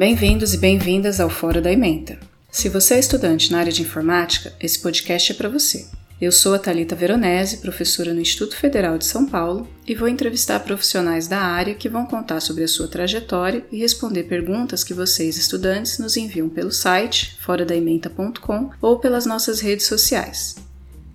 Bem-vindos e bem-vindas ao Fora da Ementa. Se você é estudante na área de informática, esse podcast é para você. Eu sou a Talita Veronese, professora no Instituto Federal de São Paulo, e vou entrevistar profissionais da área que vão contar sobre a sua trajetória e responder perguntas que vocês, estudantes, nos enviam pelo site foradaementa.com ou pelas nossas redes sociais.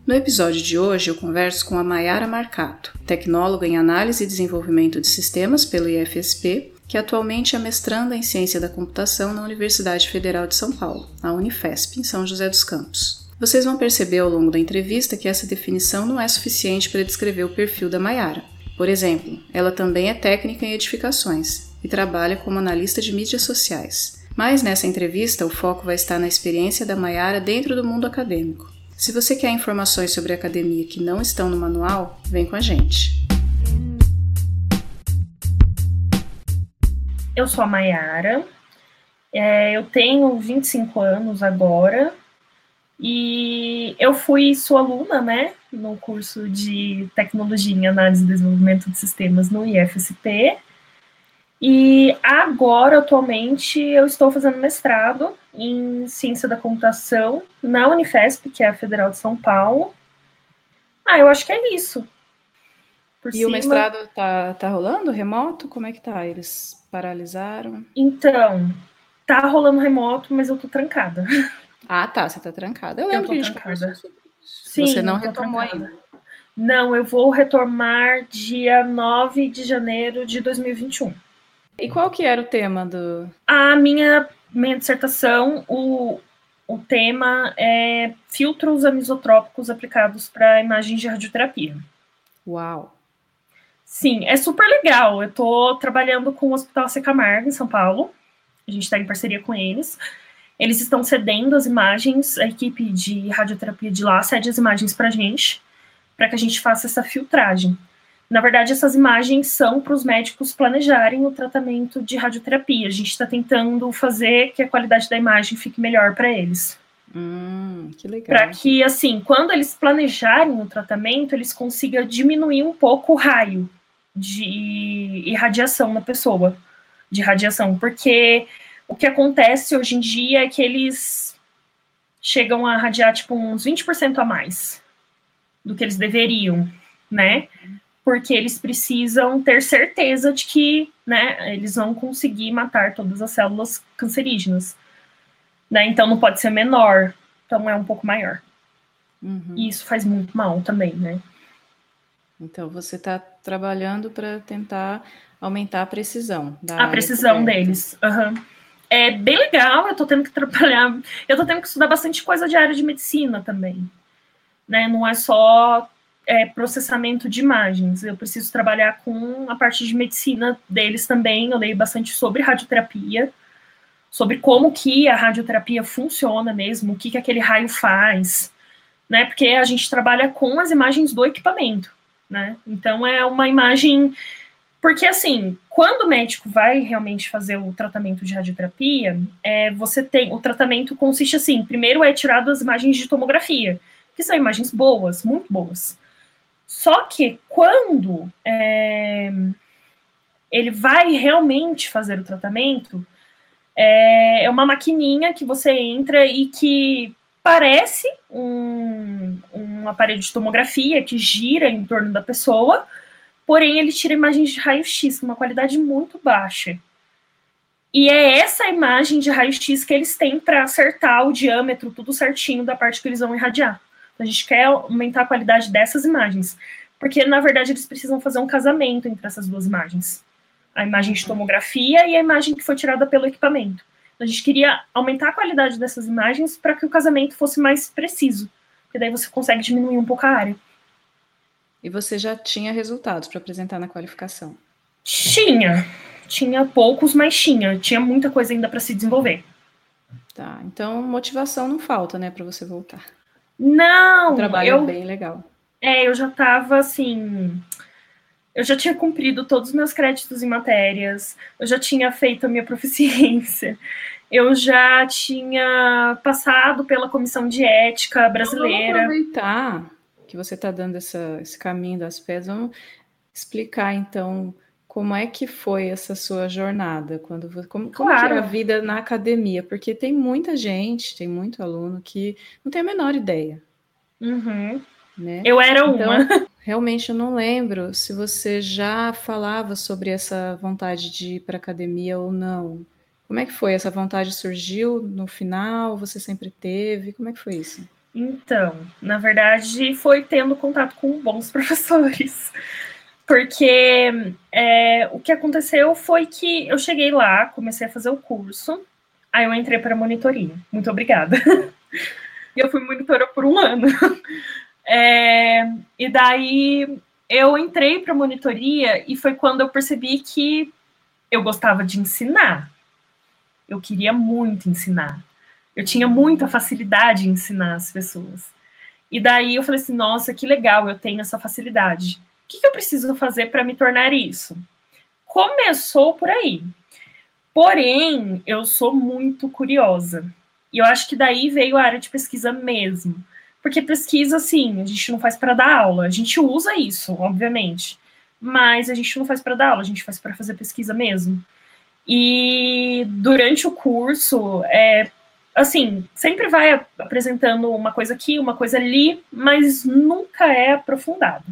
No episódio de hoje, eu converso com a Mayara Marcato, tecnóloga em análise e desenvolvimento de sistemas pelo IFSP, que atualmente é mestranda em ciência da computação na Universidade Federal de São Paulo, a Unifesp, em São José dos Campos. Vocês vão perceber ao longo da entrevista que essa definição não é suficiente para descrever o perfil da Mayara. Por exemplo, ela também é técnica em edificações e trabalha como analista de mídias sociais. Mas nessa entrevista, o foco vai estar na experiência da Mayara dentro do mundo acadêmico. Se você quer informações sobre academia que não estão no manual, vem com a gente. Eu sou a Mayara, é, eu tenho 25 anos agora e eu fui sua aluna, né, no curso de Tecnologia em Análise e Desenvolvimento de Sistemas no IFSP. E agora, atualmente, eu estou fazendo mestrado em Ciência da Computação na Unifesp, que é a Federal de São Paulo. Ah, eu acho que é isso. Por e cima... o mestrado tá, tá rolando remoto? Como é que tá? Eles paralisaram? Então, tá rolando remoto, mas eu tô trancada. Ah, tá, você tá trancada. Eu lembro eu que a gente trancada. Sim, você não retomou ainda. Não, eu vou retomar dia 9 de janeiro de 2021. E qual que era o tema do... A minha, minha dissertação, o, o tema é filtros anisotrópicos aplicados para imagens de radioterapia. Uau! Sim, é super legal. Eu estou trabalhando com o Hospital C. Camargo, em São Paulo. A gente está em parceria com eles. Eles estão cedendo as imagens, a equipe de radioterapia de lá cede as imagens para a gente, para que a gente faça essa filtragem. Na verdade, essas imagens são para os médicos planejarem o tratamento de radioterapia. A gente está tentando fazer que a qualidade da imagem fique melhor para eles. Hum, que legal. Para que, assim, quando eles planejarem o tratamento, eles consigam diminuir um pouco o raio de irradiação na pessoa, de radiação. Porque o que acontece hoje em dia é que eles chegam a radiar, tipo, uns 20% a mais do que eles deveriam, né? porque eles precisam ter certeza de que né, eles vão conseguir matar todas as células cancerígenas. Né? Então não pode ser menor, então é um pouco maior. Uhum. E isso faz muito mal também, né? Então você está trabalhando para tentar aumentar a precisão. a precisão deles. Uhum. É bem legal, eu estou tendo que trabalhar, eu estou tendo que estudar bastante coisa de área de medicina também. Né? Não é só é, processamento de imagens. Eu preciso trabalhar com a parte de medicina deles também. Eu leio bastante sobre radioterapia, sobre como que a radioterapia funciona mesmo, o que, que aquele raio faz, né? Porque a gente trabalha com as imagens do equipamento, né? Então é uma imagem. Porque assim, quando o médico vai realmente fazer o tratamento de radioterapia, é, você tem. O tratamento consiste assim: primeiro é tirado as imagens de tomografia, que são imagens boas, muito boas. Só que quando é, ele vai realmente fazer o tratamento, é, é uma maquininha que você entra e que parece um, um aparelho de tomografia que gira em torno da pessoa, porém ele tira imagens de raio-x com uma qualidade muito baixa. E é essa imagem de raio-x que eles têm para acertar o diâmetro, tudo certinho da parte que eles vão irradiar. A gente quer aumentar a qualidade dessas imagens, porque na verdade eles precisam fazer um casamento entre essas duas imagens. A imagem de tomografia e a imagem que foi tirada pelo equipamento. Então, a gente queria aumentar a qualidade dessas imagens para que o casamento fosse mais preciso, porque daí você consegue diminuir um pouco a área. E você já tinha resultados para apresentar na qualificação? Tinha. Tinha poucos, mas tinha. Tinha muita coisa ainda para se desenvolver. Tá, então motivação não falta, né, para você voltar. Não, um trabalho eu, bem legal. É, eu já estava assim. Eu já tinha cumprido todos os meus créditos em matérias, eu já tinha feito a minha proficiência, eu já tinha passado pela comissão de ética brasileira. Vamos aproveitar que você está dando essa, esse caminho das pedras, vamos explicar então como é que foi essa sua jornada? Quando como, como claro. é a vida na academia? Porque tem muita gente, tem muito aluno que não tem a menor ideia. Uhum. Né? Eu era então, uma. Realmente eu não lembro se você já falava sobre essa vontade de ir para academia ou não. Como é que foi? Essa vontade surgiu no final? Você sempre teve? Como é que foi isso? Então, na verdade, foi tendo contato com bons professores. Porque é, o que aconteceu foi que eu cheguei lá, comecei a fazer o curso, aí eu entrei para monitoria. Muito obrigada. e eu fui monitora por um ano. É, e daí eu entrei para monitoria e foi quando eu percebi que eu gostava de ensinar. Eu queria muito ensinar. Eu tinha muita facilidade em ensinar as pessoas. E daí eu falei assim: nossa, que legal, eu tenho essa facilidade. O que, que eu preciso fazer para me tornar isso? Começou por aí. Porém, eu sou muito curiosa. E eu acho que daí veio a área de pesquisa mesmo. Porque pesquisa, assim, a gente não faz para dar aula. A gente usa isso, obviamente. Mas a gente não faz para dar aula, a gente faz para fazer pesquisa mesmo. E durante o curso, é, assim, sempre vai apresentando uma coisa aqui, uma coisa ali, mas nunca é aprofundado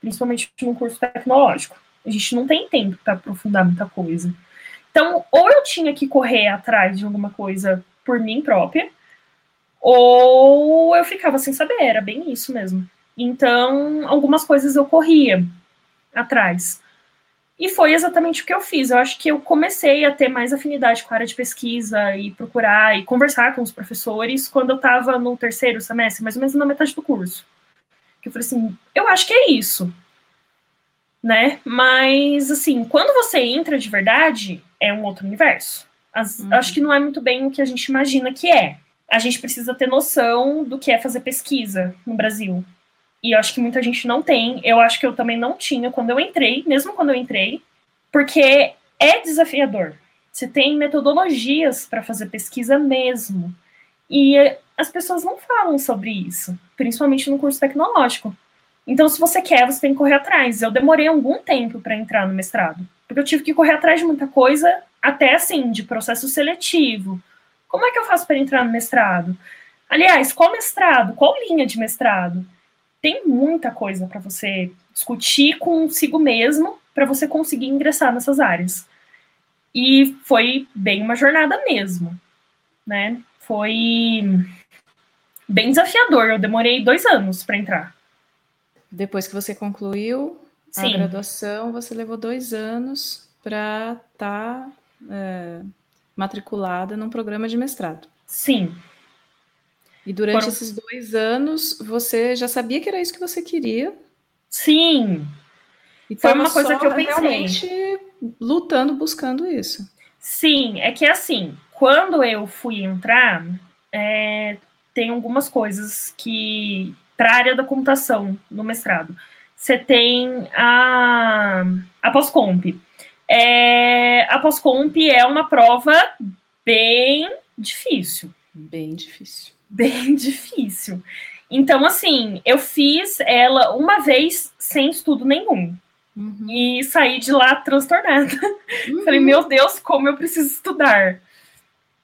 principalmente num curso tecnológico. A gente não tem tempo para aprofundar muita coisa. Então, ou eu tinha que correr atrás de alguma coisa por mim própria, ou eu ficava sem saber, era bem isso mesmo. Então, algumas coisas eu corria atrás. E foi exatamente o que eu fiz. Eu acho que eu comecei a ter mais afinidade com a área de pesquisa e procurar e conversar com os professores quando eu estava no terceiro semestre, mais ou menos na metade do curso que eu falei assim, eu acho que é isso, né? Mas, assim, quando você entra de verdade, é um outro universo. As, uhum. Acho que não é muito bem o que a gente imagina que é. A gente precisa ter noção do que é fazer pesquisa no Brasil. E eu acho que muita gente não tem. Eu acho que eu também não tinha quando eu entrei, mesmo quando eu entrei, porque é desafiador. Você tem metodologias para fazer pesquisa mesmo. E as pessoas não falam sobre isso, principalmente no curso tecnológico. Então, se você quer, você tem que correr atrás. Eu demorei algum tempo para entrar no mestrado, porque eu tive que correr atrás de muita coisa, até assim, de processo seletivo. Como é que eu faço para entrar no mestrado? Aliás, qual mestrado? Qual linha de mestrado? Tem muita coisa para você discutir consigo mesmo para você conseguir ingressar nessas áreas. E foi bem uma jornada mesmo, né? foi bem desafiador. Eu demorei dois anos para entrar. Depois que você concluiu Sim. a graduação, você levou dois anos para estar tá, é, matriculada num programa de mestrado. Sim. E durante Por... esses dois anos, você já sabia que era isso que você queria? Sim. E foi uma coisa que eu pensei. Realmente lutando, buscando isso. Sim, é que assim, quando eu fui entrar, é, tem algumas coisas que para a área da computação no mestrado. Você tem a, a pós-comp. É, a pós-comp é uma prova bem difícil. Bem difícil. Bem difícil. Então, assim, eu fiz ela uma vez sem estudo nenhum. Uhum. E saí de lá transtornada. Uhum. Falei, meu Deus, como eu preciso estudar.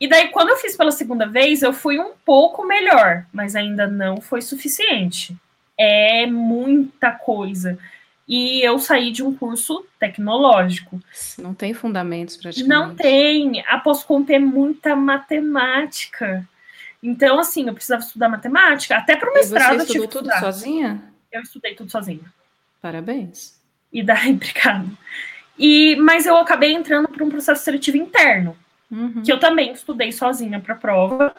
E daí, quando eu fiz pela segunda vez, eu fui um pouco melhor, mas ainda não foi suficiente. É muita coisa. E eu saí de um curso tecnológico. Não tem fundamentos praticamente. Não tem. A pós-comp é muita matemática. Então, assim, eu precisava estudar matemática. Até para o mestrado você estudou tudo estudar. sozinha? Eu estudei tudo sozinha. Parabéns. E daí, obrigado. E, mas eu acabei entrando para um processo seletivo interno uhum. que eu também estudei sozinha para a prova.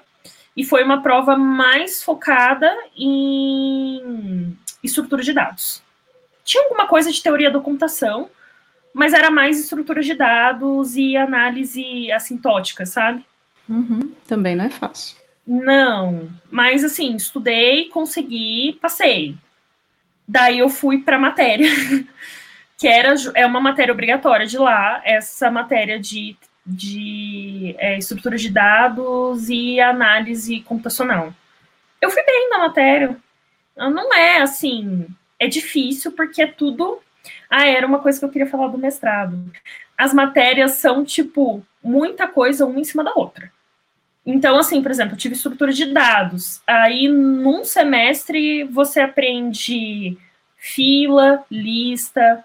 E foi uma prova mais focada em estrutura de dados. Tinha alguma coisa de teoria da computação, mas era mais estrutura de dados e análise assintótica, sabe? Uhum. Também não é fácil. Não, mas assim, estudei, consegui, passei. Daí eu fui para a matéria, que era é uma matéria obrigatória de lá, essa matéria de de é, estrutura de dados e análise computacional. Eu fui bem na matéria. Não é assim, é difícil porque é tudo. Ah, era uma coisa que eu queria falar do mestrado. As matérias são, tipo, muita coisa uma em cima da outra. Então, assim, por exemplo, eu tive estrutura de dados. Aí, num semestre, você aprende fila, lista,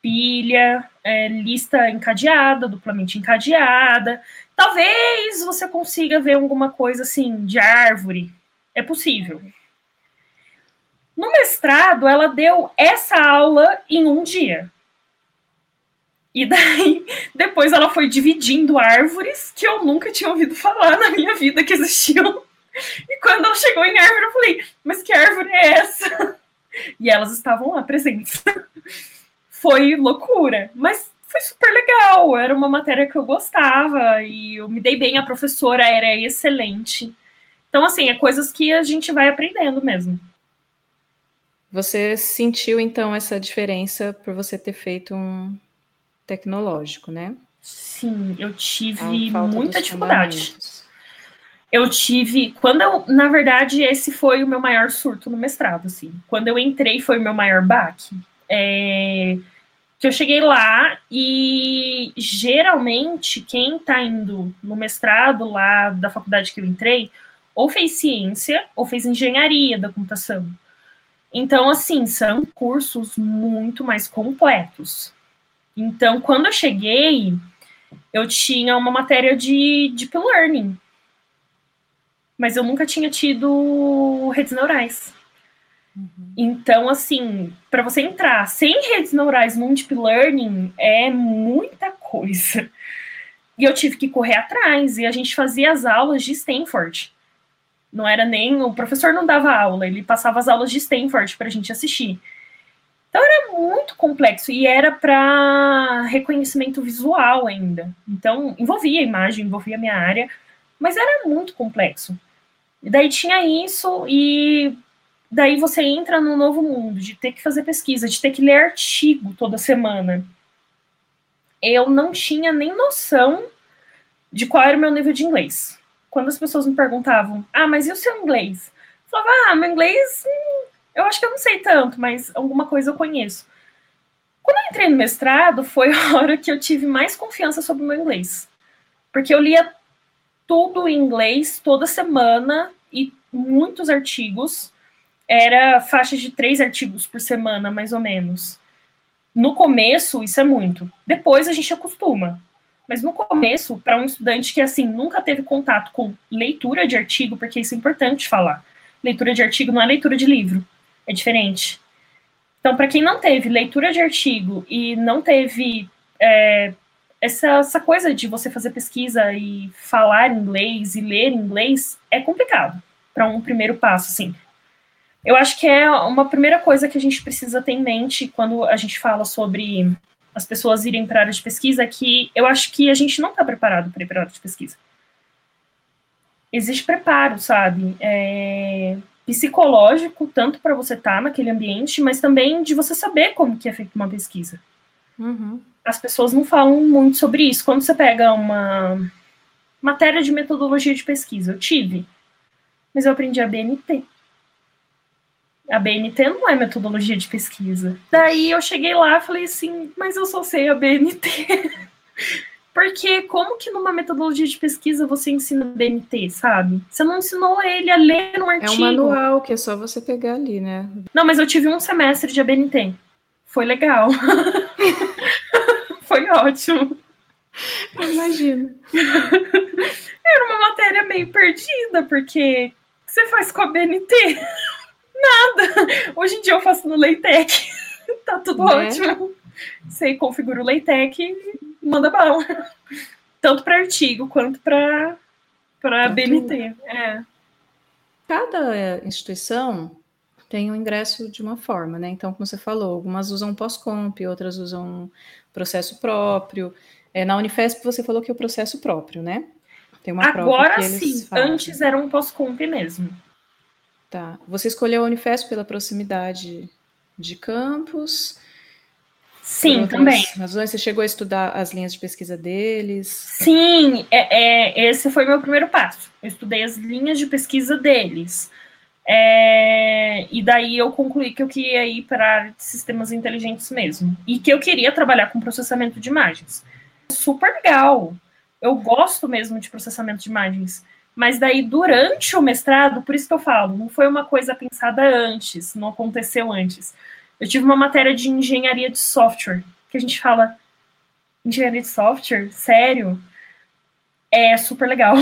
pilha, é, lista encadeada, duplamente encadeada. Talvez você consiga ver alguma coisa assim de árvore. É possível. No mestrado, ela deu essa aula em um dia. E daí, depois ela foi dividindo árvores que eu nunca tinha ouvido falar na minha vida que existiam. E quando ela chegou em árvore, eu falei, mas que árvore é essa? E elas estavam lá presentes. Foi loucura, mas foi super legal. Era uma matéria que eu gostava e eu me dei bem. A professora era excelente. Então, assim, é coisas que a gente vai aprendendo mesmo. Você sentiu então essa diferença por você ter feito um tecnológico, né? Sim, eu tive muita dificuldade. Eu tive, quando eu, na verdade, esse foi o meu maior surto no mestrado, assim. Quando eu entrei foi o meu maior baque. É, que eu cheguei lá e geralmente quem está indo no mestrado lá da faculdade que eu entrei, ou fez ciência ou fez engenharia da computação. Então, assim, são cursos muito mais completos. Então, quando eu cheguei, eu tinha uma matéria de Deep Learning, mas eu nunca tinha tido redes neurais. Uhum. Então, assim, para você entrar sem redes neurais no Deep Learning é muita coisa. E eu tive que correr atrás, e a gente fazia as aulas de Stanford. Não era nem. O professor não dava aula, ele passava as aulas de Stanford para a gente assistir. Então era muito complexo e era para reconhecimento visual ainda. Então envolvia a imagem, envolvia a minha área, mas era muito complexo. E daí tinha isso e daí você entra no novo mundo de ter que fazer pesquisa, de ter que ler artigo toda semana. Eu não tinha nem noção de qual era o meu nível de inglês quando as pessoas me perguntavam, ah, mas e o seu inglês? Eu falava, ah, meu inglês, hum, eu acho que eu não sei tanto, mas alguma coisa eu conheço. Quando eu entrei no mestrado, foi a hora que eu tive mais confiança sobre o meu inglês. Porque eu lia tudo em inglês toda semana e muitos artigos. Era faixa de três artigos por semana, mais ou menos. No começo, isso é muito. Depois a gente acostuma. Mas no começo, para um estudante que assim nunca teve contato com leitura de artigo, porque isso é importante falar. Leitura de artigo não é leitura de livro, é diferente. Então, para quem não teve leitura de artigo e não teve é, essa, essa coisa de você fazer pesquisa e falar inglês e ler inglês, é complicado para um primeiro passo, assim. Eu acho que é uma primeira coisa que a gente precisa ter em mente quando a gente fala sobre as pessoas irem para a área de pesquisa que eu acho que a gente não está preparado para ir para a área de pesquisa. Existe preparo, sabe? É, psicológico, tanto para você estar tá naquele ambiente, mas também de você saber como que é feita uma pesquisa. Uhum. As pessoas não falam muito sobre isso. Quando você pega uma matéria de metodologia de pesquisa, eu tive, mas eu aprendi a BNT. A BNT não é metodologia de pesquisa. Daí eu cheguei lá e falei assim, mas eu só sei a BNT. Porque como que numa metodologia de pesquisa você ensina BNT, sabe? Você não ensinou ele a ler um artigo. É um manual que é só você pegar ali, né? Não, mas eu tive um semestre de ABNT. Foi legal. Foi ótimo. Imagino. Era uma matéria meio perdida, porque o que você faz com a BNT? Nada. Hoje em dia eu faço no Leitec. tá tudo né? ótimo. Você configura o Leitec e manda bala. Tanto para artigo quanto para para BNT. É. Cada instituição tem o um ingresso de uma forma, né? Então, como você falou, algumas usam pós-comp, outras usam processo próprio. É, na Unifesp você falou que é o processo próprio, né? Tem uma Agora sim, antes era um pós-comp mesmo. Tá. Você escolheu a Unifesp pela proximidade de campus? Sim, também. Razões, você chegou a estudar as linhas de pesquisa deles? Sim, é, é, esse foi meu primeiro passo. Eu estudei as linhas de pesquisa deles. É, e daí eu concluí que eu queria ir para a área de sistemas inteligentes mesmo. E que eu queria trabalhar com processamento de imagens. Super legal. Eu gosto mesmo de processamento de imagens. Mas daí, durante o mestrado, por isso que eu falo, não foi uma coisa pensada antes, não aconteceu antes. Eu tive uma matéria de engenharia de software, que a gente fala, engenharia de software? Sério? É super legal.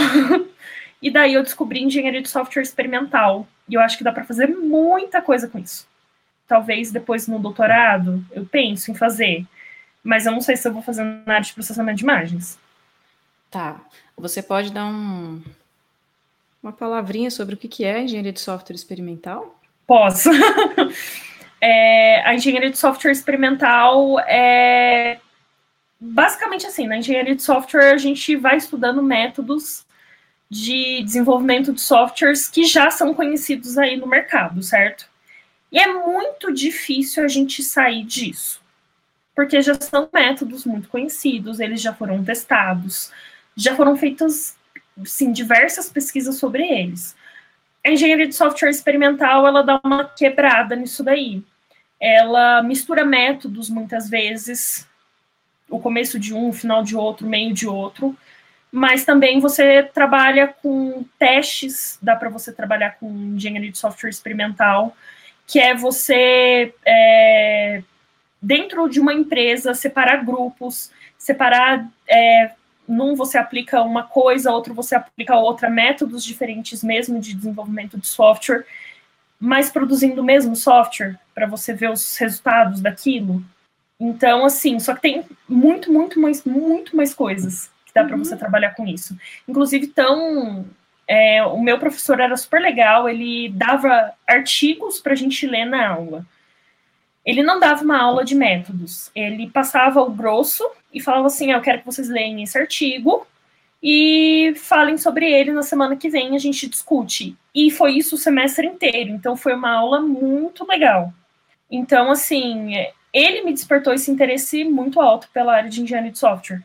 e daí eu descobri engenharia de software experimental. E eu acho que dá para fazer muita coisa com isso. Talvez depois no doutorado eu penso em fazer, mas eu não sei se eu vou fazer na área de processamento de imagens. Tá. Você pode dar um, uma palavrinha sobre o que é engenharia de software experimental? Posso. é, a engenharia de software experimental é basicamente assim, na engenharia de software a gente vai estudando métodos de desenvolvimento de softwares que já são conhecidos aí no mercado, certo? E é muito difícil a gente sair disso, porque já são métodos muito conhecidos, eles já foram testados, já foram feitas, sim, diversas pesquisas sobre eles. A engenharia de software experimental, ela dá uma quebrada nisso daí. Ela mistura métodos, muitas vezes, o começo de um, o final de outro, meio de outro, mas também você trabalha com testes, dá para você trabalhar com engenharia de software experimental, que é você, é, dentro de uma empresa, separar grupos, separar. É, num você aplica uma coisa, outro você aplica outra, métodos diferentes mesmo de desenvolvimento de software, mas produzindo o mesmo software para você ver os resultados daquilo. Então, assim, só que tem muito, muito mais, muito mais coisas que dá para você uhum. trabalhar com isso. Inclusive, tão. É, o meu professor era super legal, ele dava artigos para a gente ler na aula. Ele não dava uma aula de métodos, ele passava o grosso e falava assim: ah, Eu quero que vocês leiam esse artigo e falem sobre ele na semana que vem, a gente discute. E foi isso o semestre inteiro, então foi uma aula muito legal. Então, assim, ele me despertou esse interesse muito alto pela área de engenharia de software.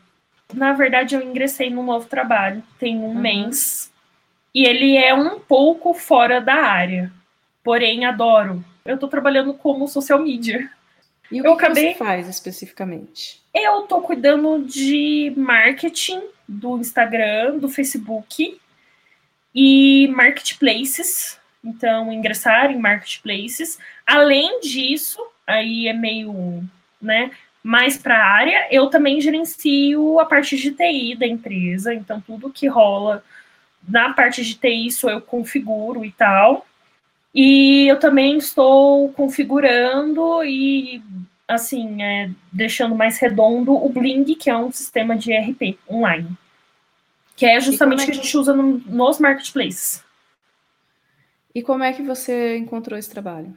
Na verdade, eu ingressei num novo trabalho, tem um uhum. mês, e ele é um pouco fora da área, porém adoro. Eu estou trabalhando como social media. E o eu que acabei... você faz especificamente? Eu estou cuidando de marketing do Instagram, do Facebook e marketplaces. Então, ingressar em marketplaces. Além disso, aí é meio, né, mais para a área. Eu também gerencio a parte de TI da empresa, então tudo que rola na parte de TI isso eu configuro e tal. E eu também estou configurando e assim, é, deixando mais redondo o Bling, que é um sistema de ERP online. Que é justamente o é que... que a gente usa no, nos marketplaces. E como é que você encontrou esse trabalho?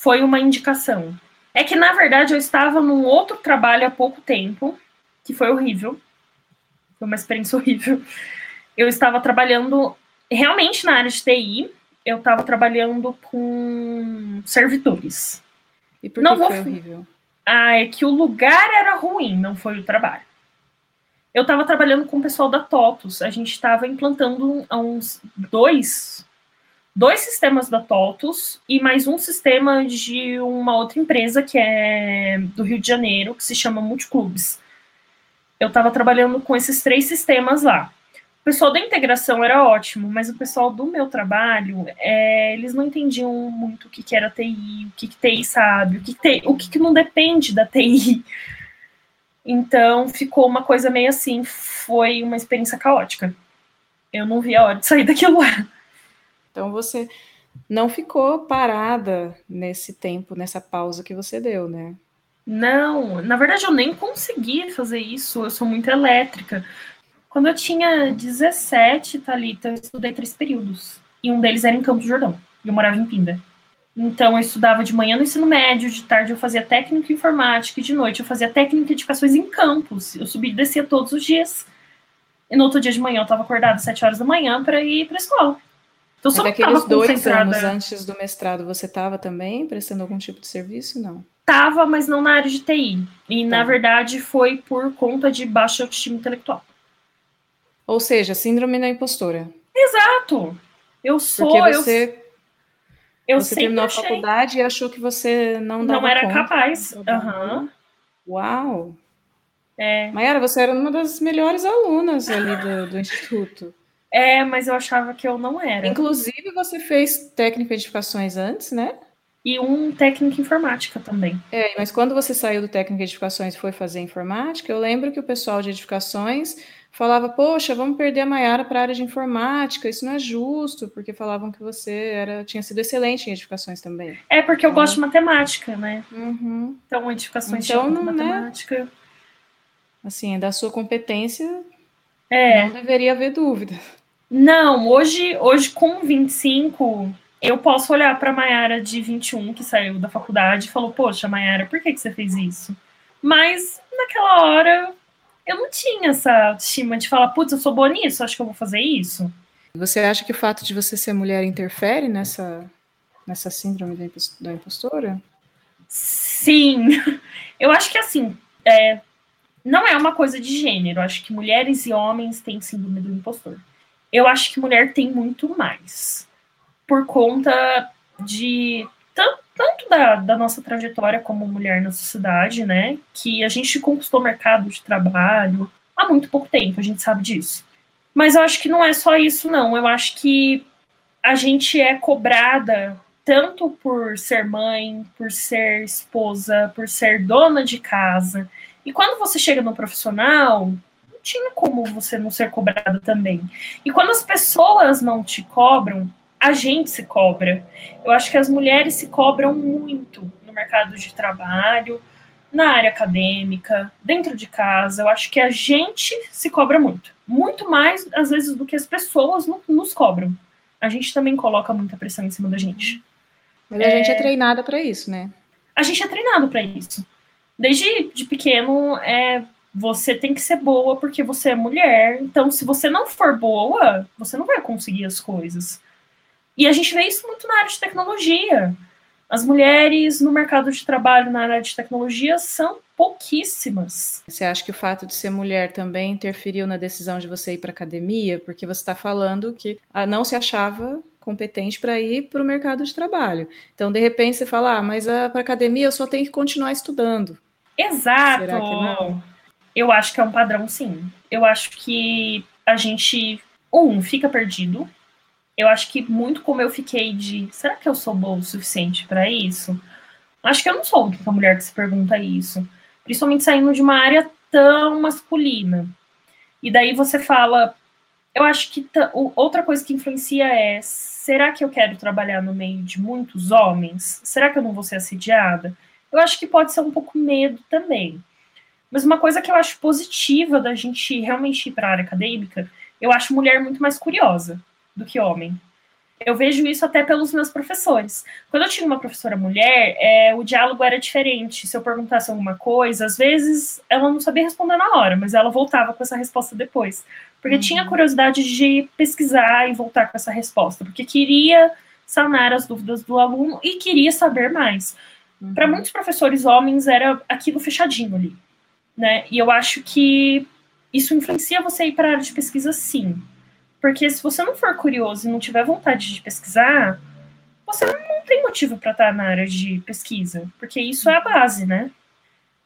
foi uma indicação. É que, na verdade, eu estava num outro trabalho há pouco tempo, que foi horrível. Foi uma experiência horrível. Eu estava trabalhando realmente na área de TI, eu estava trabalhando com servidores. E por que não foi horrível? Ah, é que o lugar era ruim, não foi o trabalho. Eu estava trabalhando com o pessoal da TOTUS, a gente estava implantando uns dois dois sistemas da TOTUS e mais um sistema de uma outra empresa que é do Rio de Janeiro, que se chama Multiclubes. Eu estava trabalhando com esses três sistemas lá. O pessoal da integração era ótimo, mas o pessoal do meu trabalho, é, eles não entendiam muito o que, que era TI, o que, que TI sabe, o que, que, o que, que não depende da TI. Então ficou uma coisa meio assim, foi uma experiência caótica. Eu não vi a hora de sair daquilo lá. Então você não ficou parada nesse tempo, nessa pausa que você deu, né? Não, na verdade eu nem consegui fazer isso, eu sou muito elétrica. Quando eu tinha 17, Thalita, eu estudei três períodos. E um deles era em Campo Jordão. E eu morava em Pinda. Então eu estudava de manhã no ensino médio, de tarde eu fazia técnica em informática, e de noite eu fazia técnica de edificações em campos. Eu subia e descia todos os dias. E no outro dia de manhã eu estava acordada às 7 horas da manhã para ir para a escola. Então, Mas aqueles dois anos antes do mestrado, você estava também prestando algum tipo de serviço? Não. Tava, mas não na área de TI. E, tá. na verdade, foi por conta de baixa autoestima intelectual. Ou seja, síndrome da impostora. Exato. Eu sou. Porque você eu... Eu você terminou achei. a faculdade e achou que você não dava Não era conta, capaz. Uhum. Uau! É. Mayara, você era uma das melhores alunas ali do, do instituto. É, mas eu achava que eu não era. Inclusive, você fez técnica de edificações antes, né? E um técnico em informática também. É, mas quando você saiu do técnico de edificações e foi fazer informática, eu lembro que o pessoal de edificações falava, poxa, vamos perder a Maiara para a área de informática, isso não é justo, porque falavam que você era, tinha sido excelente em edificações também. É, porque eu gosto de matemática, né? Uhum. Então, edificações então, não, né? matemática. Né? Assim, da sua competência, é. não deveria haver dúvida. Não, hoje, hoje com 25, eu posso olhar para a Mayara de 21, que saiu da faculdade, e falou: Poxa, Mayara, por que, que você fez isso? Mas naquela hora eu não tinha essa estima de falar: Putz, eu sou boa nisso, acho que eu vou fazer isso. Você acha que o fato de você ser mulher interfere nessa, nessa síndrome da impostora? Sim, eu acho que assim, é, não é uma coisa de gênero. Eu acho que mulheres e homens têm síndrome do impostor eu acho que mulher tem muito mais. Por conta de tanto da, da, nossa trajetória como mulher na sociedade, né? Que a gente conquistou mercado de trabalho há muito pouco tempo, a gente sabe disso. Mas eu acho que não é só isso, não. Eu acho que a gente é cobrada tanto por ser mãe, por ser esposa, por ser dona de casa. E quando você chega no profissional, tinha como você não ser cobrado também. E quando as pessoas não te cobram, a gente se cobra. Eu acho que as mulheres se cobram muito no mercado de trabalho, na área acadêmica, dentro de casa. Eu acho que a gente se cobra muito. Muito mais, às vezes, do que as pessoas nos cobram. A gente também coloca muita pressão em cima da gente. Mas a é... gente é treinada para isso, né? A gente é treinado para isso. Desde de pequeno, é, você tem que ser boa porque você é mulher. Então, se você não for boa, você não vai conseguir as coisas. E a gente vê isso muito na área de tecnologia. As mulheres no mercado de trabalho na área de tecnologia são pouquíssimas. Você acha que o fato de ser mulher também interferiu na decisão de você ir para academia? Porque você está falando que não se achava competente para ir para o mercado de trabalho. Então, de repente, você fala, ah, mas para academia eu só tenho que continuar estudando. Exato. Será que não? Eu acho que é um padrão, sim. Eu acho que a gente, um, fica perdido. Eu acho que muito como eu fiquei de, será que eu sou boa o suficiente para isso? Acho que eu não sou a mulher que se pergunta isso. Principalmente saindo de uma área tão masculina. E daí você fala, eu acho que outra coisa que influencia é, será que eu quero trabalhar no meio de muitos homens? Será que eu não vou ser assediada? Eu acho que pode ser um pouco medo também. Mas uma coisa que eu acho positiva da gente realmente ir para a área acadêmica, eu acho mulher muito mais curiosa do que homem. Eu vejo isso até pelos meus professores. Quando eu tinha uma professora mulher, é, o diálogo era diferente. Se eu perguntasse alguma coisa, às vezes ela não sabia responder na hora, mas ela voltava com essa resposta depois. Porque uhum. tinha curiosidade de pesquisar e voltar com essa resposta, porque queria sanar as dúvidas do aluno e queria saber mais. Uhum. Para muitos professores homens, era aquilo fechadinho ali né? E eu acho que isso influencia você ir para a área de pesquisa, sim. Porque se você não for curioso e não tiver vontade de pesquisar, você não tem motivo para estar na área de pesquisa, porque isso é a base, né?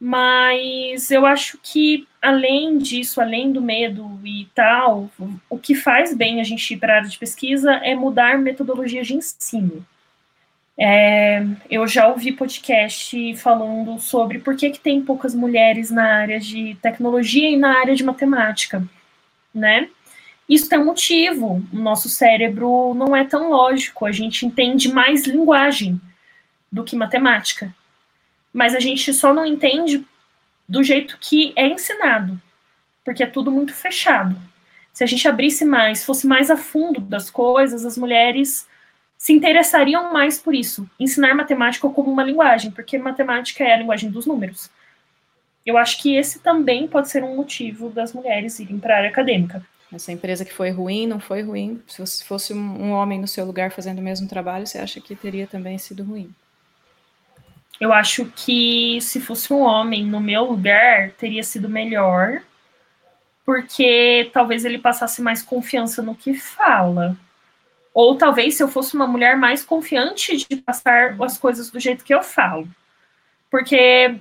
Mas eu acho que, além disso, além do medo e tal, o que faz bem a gente ir para a área de pesquisa é mudar metodologia de ensino. É, eu já ouvi podcast falando sobre por que, que tem poucas mulheres na área de tecnologia e na área de matemática, né? Isso tem um motivo. O nosso cérebro não é tão lógico, a gente entende mais linguagem do que matemática. Mas a gente só não entende do jeito que é ensinado, porque é tudo muito fechado. Se a gente abrisse mais, fosse mais a fundo das coisas, as mulheres se interessariam mais por isso, ensinar matemática como uma linguagem, porque matemática é a linguagem dos números. Eu acho que esse também pode ser um motivo das mulheres irem para a área acadêmica. Essa empresa que foi ruim, não foi ruim. Se fosse um homem no seu lugar fazendo o mesmo trabalho, você acha que teria também sido ruim? Eu acho que se fosse um homem no meu lugar, teria sido melhor, porque talvez ele passasse mais confiança no que fala Ou talvez se eu fosse uma mulher mais confiante de passar as coisas do jeito que eu falo. Porque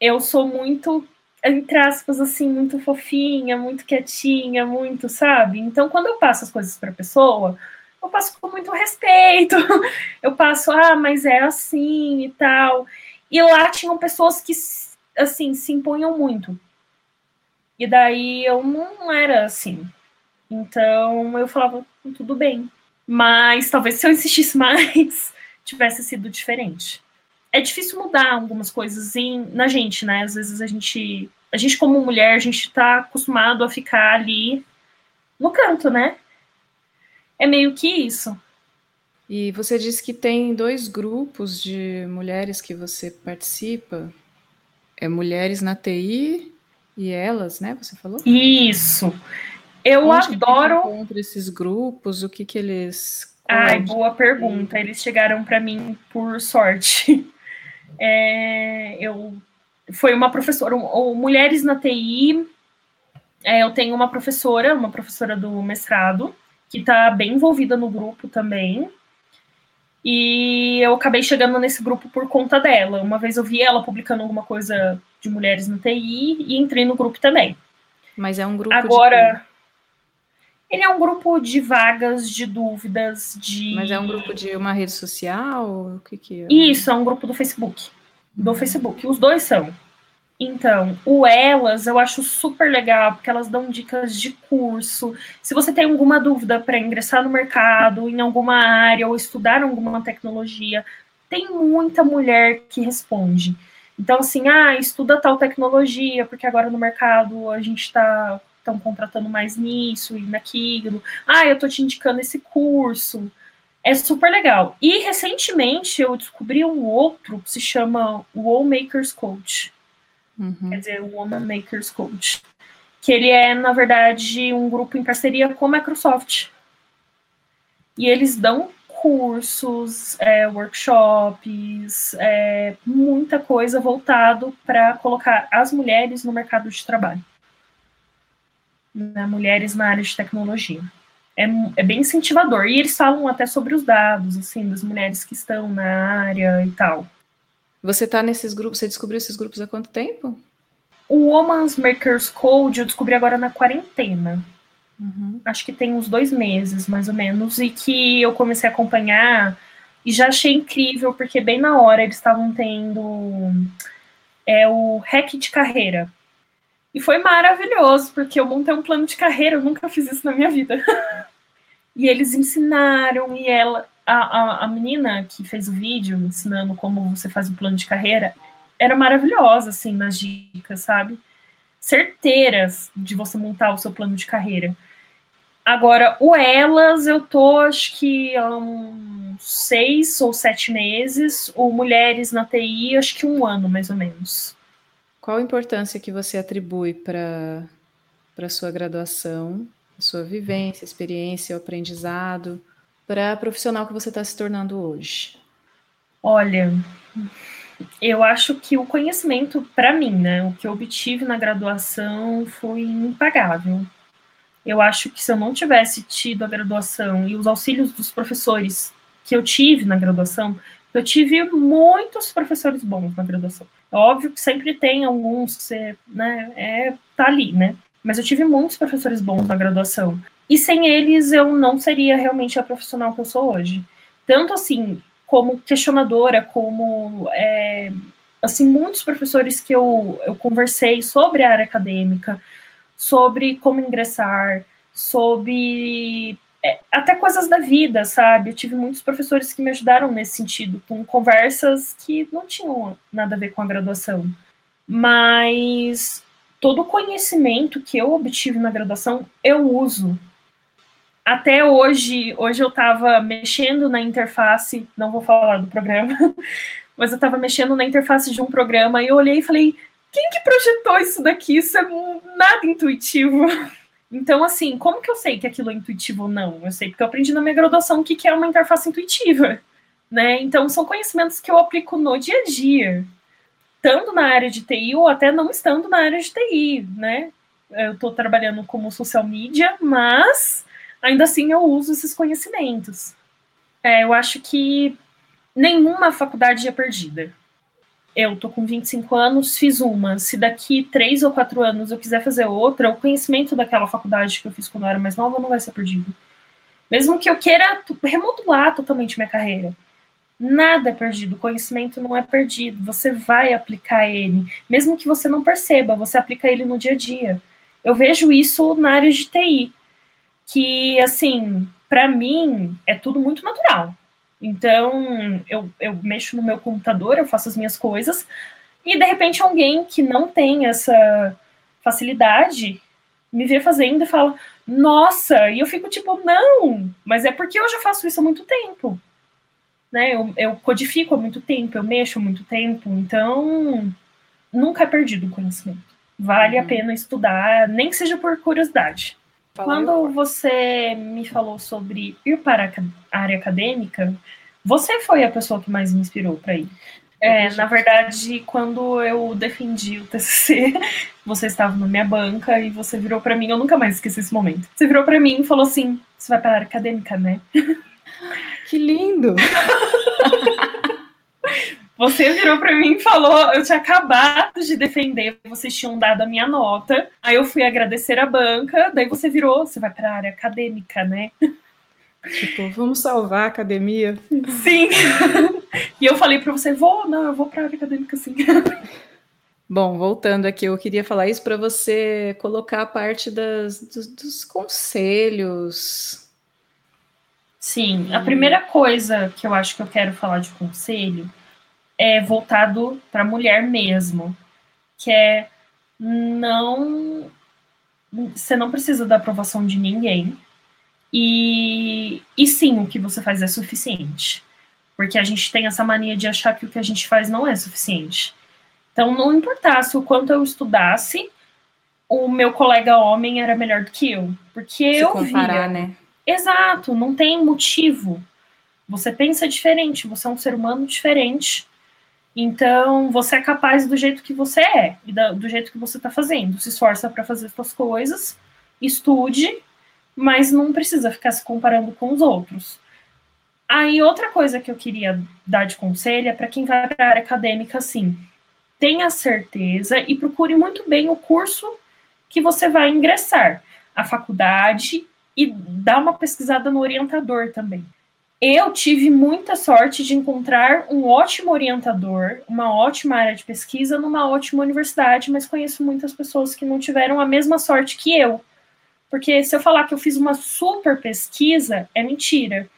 eu sou muito, entre aspas, assim, muito fofinha, muito quietinha, muito, sabe? Então, quando eu passo as coisas para a pessoa, eu passo com muito respeito. Eu passo, ah, mas é assim e tal. E lá tinham pessoas que, assim, se impunham muito. E daí eu não era assim. Então eu falava, tudo bem. Mas talvez se eu insistisse mais, tivesse sido diferente. É difícil mudar algumas coisas em, na gente, né? Às vezes a gente, a gente como mulher, a gente tá acostumado a ficar ali no canto, né? É meio que isso. E você disse que tem dois grupos de mulheres que você participa. É Mulheres na TI e elas, né? Você falou? Isso. Eu Onde adoro. Que encontra esses grupos? O que que eles? Ai, boa pergunta. Eles chegaram para mim por sorte. É, eu foi uma professora, ou Mulheres na TI. É, eu tenho uma professora, uma professora do mestrado, que está bem envolvida no grupo também. E eu acabei chegando nesse grupo por conta dela. Uma vez eu vi ela publicando alguma coisa de mulheres no TI e entrei no grupo também. Mas é um grupo. Agora. Ele é um grupo de vagas, de dúvidas, de. Mas é um grupo de uma rede social? O que, que é? Isso, é um grupo do Facebook. Do Facebook. Os dois são. Então, o Elas eu acho super legal, porque elas dão dicas de curso. Se você tem alguma dúvida para ingressar no mercado, em alguma área, ou estudar alguma tecnologia, tem muita mulher que responde. Então, assim, ah, estuda tal tecnologia, porque agora no mercado a gente está estão contratando mais nisso e naquilo. Ah, eu estou te indicando esse curso. É super legal. E recentemente eu descobri um outro que se chama Wall Makers Coach. Uhum. Quer dizer, o Woman Makers Coach. Que ele é, na verdade, um grupo em parceria com a Microsoft. E eles dão cursos, é, workshops, é, muita coisa voltado para colocar as mulheres no mercado de trabalho. Né, mulheres na área de tecnologia. É, é, bem incentivador. E eles falam até sobre os dados, assim, das mulheres que estão na área e tal. Você está nesses grupos, você descobriu esses grupos há quanto tempo? O Woman's Makers Code eu descobri agora na quarentena. Uhum. Acho que tem uns dois meses, mais ou menos, e que eu comecei a acompanhar e já achei incrível, porque bem na hora eles estavam tendo é, o hack de carreira. E foi maravilhoso, porque eu montei um plano de carreira, eu nunca fiz isso na minha vida. e eles ensinaram, e ela, a, a, a, menina que fez o vídeo ensinando como você faz o plano de carreira, era maravilhosa, assim, nas dicas, sabe? Certeiras de você montar o seu plano de carreira. Agora, o Elas, eu tô, acho que há uns seis ou sete meses. O Mulheres na TI, acho que um ano, mais ou menos. Qual a importância que você atribui para a sua graduação, sua vivência, experiência, aprendizado, para a profissional que você está se tornando hoje? Olha, eu acho que o conhecimento, para mim, né, o que eu obtive na graduação foi impagável eu acho que se eu não tivesse tido a graduação e os auxílios dos professores que eu tive na graduação, eu tive muitos professores bons na graduação. Óbvio que sempre tem alguns que você, né, é, tá ali, né? Mas eu tive muitos professores bons na graduação. E sem eles eu não seria realmente a profissional que eu sou hoje. Tanto assim, como questionadora, como é, assim, muitos professores que eu, eu conversei sobre a área acadêmica, sobre como ingressar, sobre é, até coisas da vida, sabe? Eu tive muitos professores que me ajudaram nesse sentido, com conversas que não tinham nada a ver com a graduação. Mas todo o conhecimento que eu obtive na graduação, eu uso. Até hoje, hoje eu estava mexendo na interface, não vou falar do programa, mas eu estava mexendo na interface de um programa e eu olhei e falei, quem que projetou isso daqui? Isso é nada intuitivo. Então, assim, como que eu sei que aquilo é intuitivo ou não? Eu sei porque eu aprendi na minha graduação o que, é uma interface intuitiva. Né? Então, são conhecimentos que eu aplico no dia a dia, estando na área de TI ou até não estando na área de TI, né? Eu estou trabalhando como social media, mas ainda assim eu uso esses conhecimentos. É, eu acho que nenhuma faculdade é perdida. Eu tô com 25 anos, fiz uma. Se daqui três ou quatro anos eu quiser fazer outra, o conhecimento daquela faculdade que eu fiz quando eu era mais nova não vai ser perdido. Mesmo que eu queira remodular totalmente minha carreira, nada é perdido. O conhecimento não é perdido. Você vai aplicar ele, mesmo que você não perceba, você aplica ele no dia a dia. Eu vejo isso na área de TI, que assim, para mim é tudo muito natural. Então, eu, eu mexo no meu computador, eu faço as minhas coisas, e de repente alguém que não tem essa facilidade me vê fazendo e fala, nossa, e eu fico tipo, não, mas é porque eu já faço isso há muito tempo. Né? Eu, eu codifico há muito tempo, eu mexo há muito tempo, então nunca é perdido o conhecimento. Vale uhum. a pena estudar, nem que seja por curiosidade. Quando você me falou sobre ir para a área acadêmica, você foi a pessoa que mais me inspirou para ir. É, na verdade, quando eu defendi o TCC, você estava na minha banca e você virou para mim, eu nunca mais esqueci esse momento. Você virou para mim e falou assim: "Você vai para a área acadêmica, né?" Que lindo. Você virou para mim e falou: eu tinha acabado de defender, vocês tinham dado a minha nota. Aí eu fui agradecer a banca, daí você virou: você vai para a área acadêmica, né? Tipo, vamos salvar a academia? Sim. e eu falei para você: vou, não, eu vou para a área acadêmica sim. Bom, voltando aqui, eu queria falar isso para você colocar a parte das, dos, dos conselhos. Sim, a primeira coisa que eu acho que eu quero falar de conselho é voltado para a mulher mesmo, que é não você não precisa da aprovação de ninguém. E, e sim, o que você faz é suficiente. Porque a gente tem essa mania de achar que o que a gente faz não é suficiente. Então, não importasse o quanto eu estudasse, o meu colega homem era melhor do que eu. Porque Se eu comparar, via. né? Exato, não tem motivo. Você pensa diferente, você é um ser humano diferente. Então, você é capaz do jeito que você é do jeito que você está fazendo. Se esforça para fazer suas coisas, estude, mas não precisa ficar se comparando com os outros. Aí, outra coisa que eu queria dar de conselho é para quem vai para a área acadêmica, assim, tenha certeza e procure muito bem o curso que você vai ingressar, a faculdade, e dá uma pesquisada no orientador também eu tive muita sorte de encontrar um ótimo orientador, uma ótima área de pesquisa numa ótima universidade, mas conheço muitas pessoas que não tiveram a mesma sorte que eu. Porque se eu falar que eu fiz uma super pesquisa, é mentira.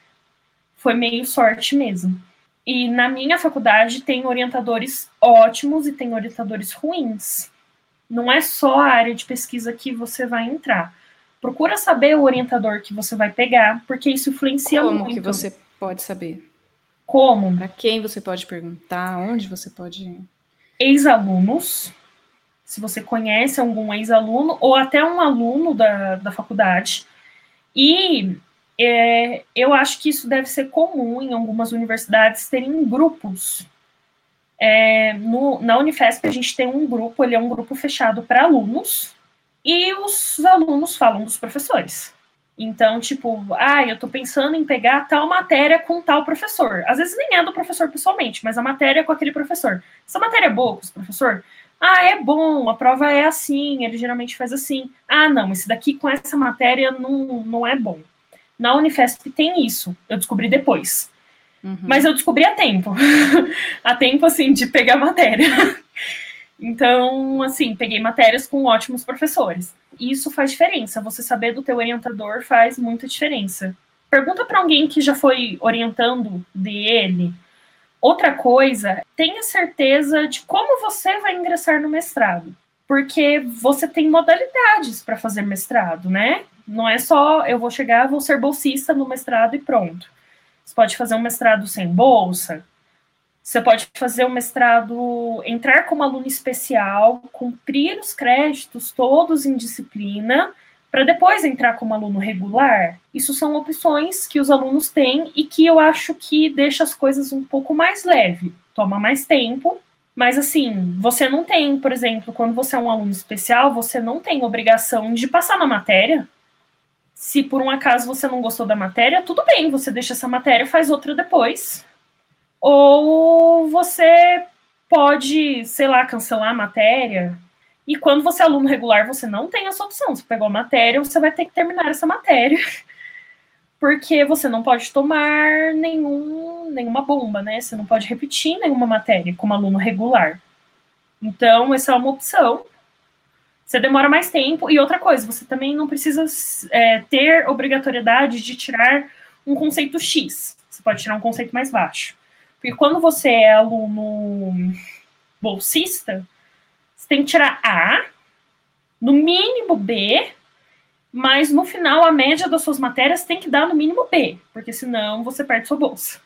Foi meio sorte mesmo. E na minha faculdade tem orientadores ótimos e tem orientadores ruins. Não é só a área de pesquisa que você vai entrar procura saber o orientador que você vai pegar, porque isso influencia Como muito. Como que você pode saber? Como? Para quem você pode perguntar? Onde você pode? Ex-alunos. Se você conhece algum ex-aluno ou até um aluno da, da faculdade. E é, eu acho que isso deve ser comum em algumas universidades terem grupos. É, no, na Unifesp a gente tem um grupo, ele é um grupo fechado para alunos, e os alunos falam dos professores. Então, tipo, ah, eu tô pensando em pegar tal matéria com tal professor. Às vezes nem é do professor pessoalmente, mas a matéria é com aquele professor. Essa matéria é boa com esse professor? Ah, é bom, a prova é assim, ele geralmente faz assim. Ah, não, esse daqui com essa matéria não, não é bom. Na Unifesp tem isso, eu descobri depois. Uhum. Mas eu descobri a tempo. a tempo, assim, de pegar matéria. Então, assim, peguei matérias com ótimos professores. Isso faz diferença. Você saber do teu orientador faz muita diferença. Pergunta para alguém que já foi orientando dele. Outra coisa, tenha certeza de como você vai ingressar no mestrado. Porque você tem modalidades para fazer mestrado, né? Não é só eu vou chegar, vou ser bolsista no mestrado e pronto. Você pode fazer um mestrado sem bolsa, você pode fazer um mestrado, entrar como aluno especial, cumprir os créditos todos em disciplina, para depois entrar como aluno regular. Isso são opções que os alunos têm e que eu acho que deixa as coisas um pouco mais leve. Toma mais tempo, mas assim, você não tem, por exemplo, quando você é um aluno especial, você não tem obrigação de passar na matéria. Se por um acaso você não gostou da matéria, tudo bem, você deixa essa matéria, faz outra depois. Ou você pode, sei lá, cancelar a matéria. E quando você é aluno regular, você não tem essa opção. Você pegou a matéria, você vai ter que terminar essa matéria. Porque você não pode tomar nenhum, nenhuma bomba, né? Você não pode repetir nenhuma matéria como aluno regular. Então, essa é uma opção. Você demora mais tempo. E outra coisa, você também não precisa é, ter obrigatoriedade de tirar um conceito X. Você pode tirar um conceito mais baixo. Porque quando você é aluno bolsista, você tem que tirar A, no mínimo B, mas no final a média das suas matérias tem que dar no mínimo B, porque senão você perde sua bolsa.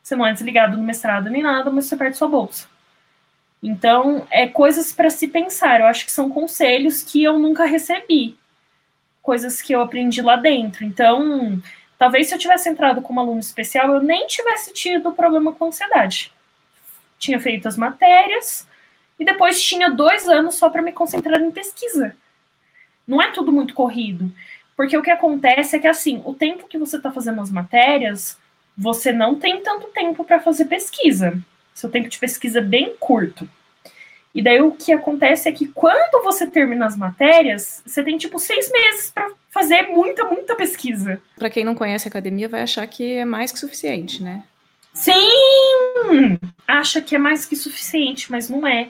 Você não é desligado no mestrado nem nada, mas você perde sua bolsa. Então, é coisas para se pensar. Eu acho que são conselhos que eu nunca recebi. Coisas que eu aprendi lá dentro. Então, Talvez se eu tivesse entrado como aluno especial, eu nem tivesse tido problema com ansiedade. Tinha feito as matérias e depois tinha dois anos só para me concentrar em pesquisa. Não é tudo muito corrido, porque o que acontece é que assim, o tempo que você está fazendo as matérias, você não tem tanto tempo para fazer pesquisa. Seu tempo de pesquisa é bem curto. E daí o que acontece é que quando você termina as matérias, você tem tipo seis meses para fazer muita, muita pesquisa. Para quem não conhece a academia, vai achar que é mais que suficiente, né? Sim! Acha que é mais que suficiente, mas não é.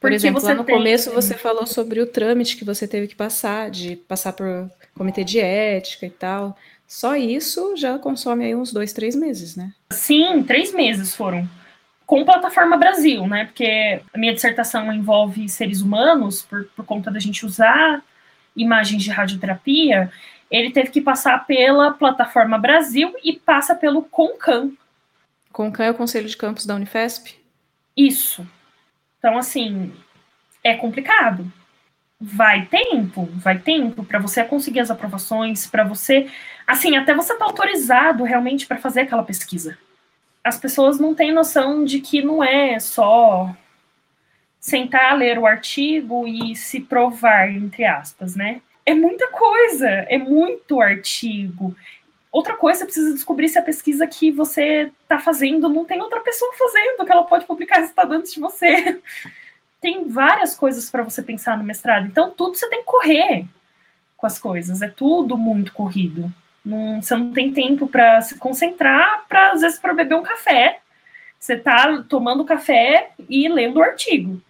Por exemplo, lá no tem... começo você falou sobre o trâmite que você teve que passar, de passar por comitê de ética e tal. Só isso já consome aí uns dois, três meses, né? Sim, três meses foram com plataforma Brasil, né? Porque a minha dissertação envolve seres humanos, por, por conta da gente usar imagens de radioterapia, ele teve que passar pela plataforma Brasil e passa pelo CONCAM. CONCAM é o Conselho de Campos da Unifesp? Isso. Então, assim, é complicado. Vai tempo, vai tempo para você conseguir as aprovações, para você, assim, até você estar tá autorizado realmente para fazer aquela pesquisa as pessoas não têm noção de que não é só sentar, ler o artigo e se provar, entre aspas, né? É muita coisa, é muito artigo. Outra coisa, precisa descobrir se a pesquisa que você está fazendo não tem outra pessoa fazendo, que ela pode publicar resultado antes de você. Tem várias coisas para você pensar no mestrado. Então, tudo você tem que correr com as coisas. É tudo muito corrido. Não, você não tem tempo para se concentrar, para às vezes para beber um café. Você está tomando café e lendo o artigo,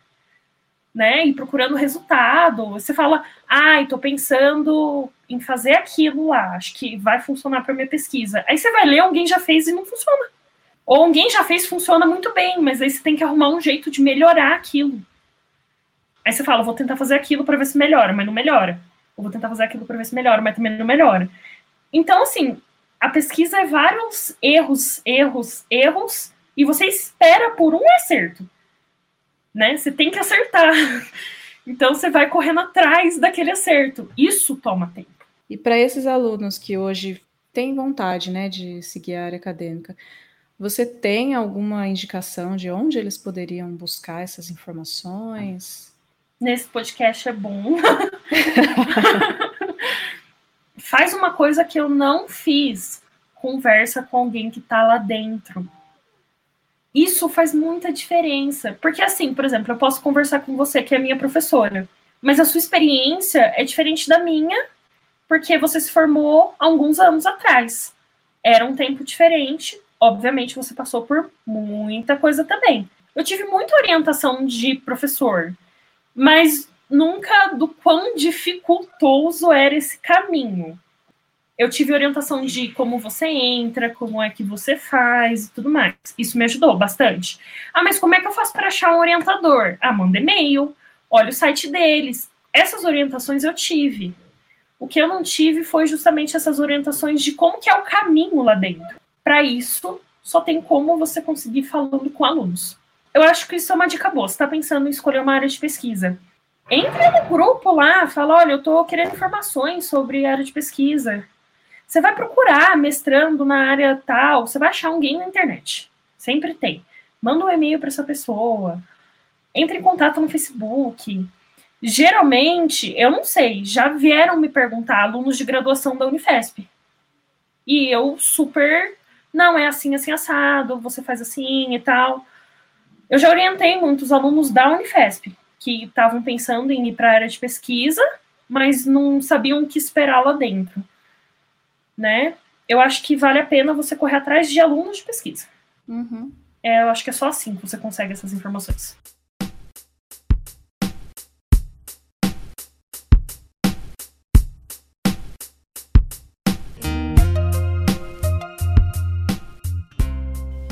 né? E procurando resultado. Você fala, ai, ah, estou pensando em fazer aquilo lá, acho que vai funcionar para minha pesquisa. Aí você vai ler, alguém já fez e não funciona. Ou alguém já fez, funciona muito bem, mas aí você tem que arrumar um jeito de melhorar aquilo. Aí você fala, vou tentar fazer aquilo para ver se melhora, mas não melhora. Ou vou tentar fazer aquilo para ver se melhora, mas também não melhora. Então, assim, a pesquisa é vários erros, erros, erros, e você espera por um acerto. Né? Você tem que acertar. Então, você vai correndo atrás daquele acerto. Isso toma tempo. E para esses alunos que hoje têm vontade né, de seguir a área acadêmica, você tem alguma indicação de onde eles poderiam buscar essas informações? Nesse podcast é bom. faz uma coisa que eu não fiz. Conversa com alguém que está lá dentro. Isso faz muita diferença. Porque, assim, por exemplo, eu posso conversar com você, que é minha professora, mas a sua experiência é diferente da minha, porque você se formou alguns anos atrás. Era um tempo diferente. Obviamente, você passou por muita coisa também. Eu tive muita orientação de professor, mas nunca do quão dificultoso era esse caminho. Eu tive orientação de como você entra, como é que você faz e tudo mais. Isso me ajudou bastante. Ah, mas como é que eu faço para achar um orientador? Ah, manda e-mail, olha o site deles. Essas orientações eu tive. O que eu não tive foi justamente essas orientações de como que é o caminho lá dentro. Para isso, só tem como você conseguir falando com alunos. Eu acho que isso é uma dica boa. Você está pensando em escolher uma área de pesquisa Entra no grupo lá, fala, olha, eu estou querendo informações sobre área de pesquisa. Você vai procurar mestrando na área tal, você vai achar alguém na internet. Sempre tem. Manda um e-mail para essa pessoa. Entre em contato no Facebook. Geralmente, eu não sei, já vieram me perguntar alunos de graduação da Unifesp. E eu super, não, é assim, assim, assado, você faz assim e tal. Eu já orientei muitos alunos da Unifesp, que estavam pensando em ir para a área de pesquisa, mas não sabiam o que esperar lá dentro. Né? Eu acho que vale a pena você correr atrás de alunos de pesquisa. Uhum. É, eu acho que é só assim que você consegue essas informações.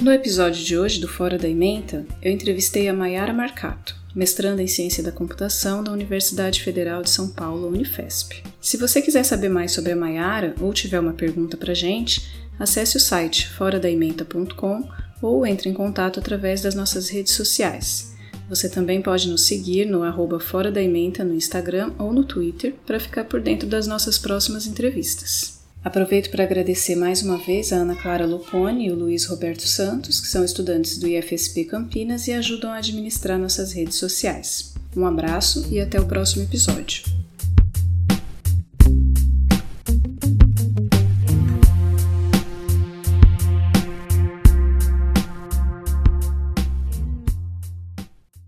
No episódio de hoje do Fora da Ementa, eu entrevistei a Maiara Marcato, mestranda em Ciência da Computação da Universidade Federal de São Paulo, Unifesp. Se você quiser saber mais sobre a Maiara ou tiver uma pergunta para gente, acesse o site foradaementa.com ou entre em contato através das nossas redes sociais. Você também pode nos seguir no arroba Fora da no Instagram ou no Twitter para ficar por dentro das nossas próximas entrevistas. Aproveito para agradecer mais uma vez a Ana Clara Lopone e o Luiz Roberto Santos, que são estudantes do IFSP Campinas e ajudam a administrar nossas redes sociais. Um abraço e até o próximo episódio.